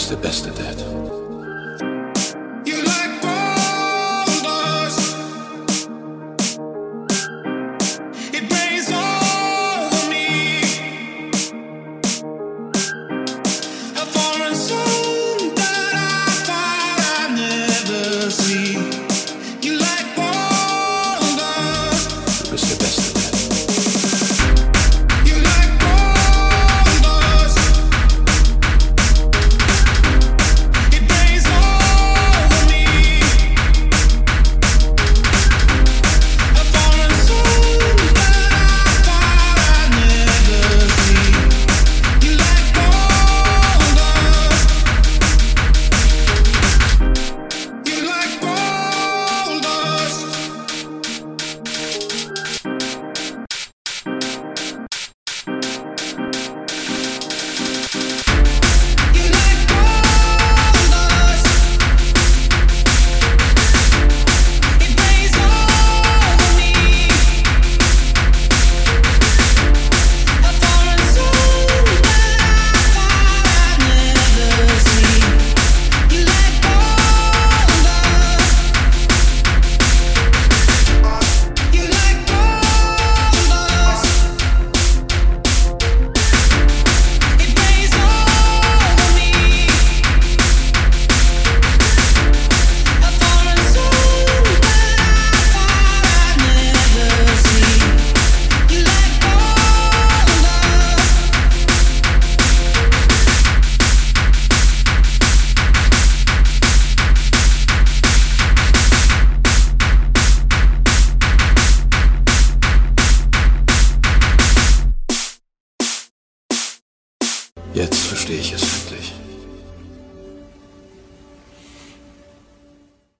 was the best of that.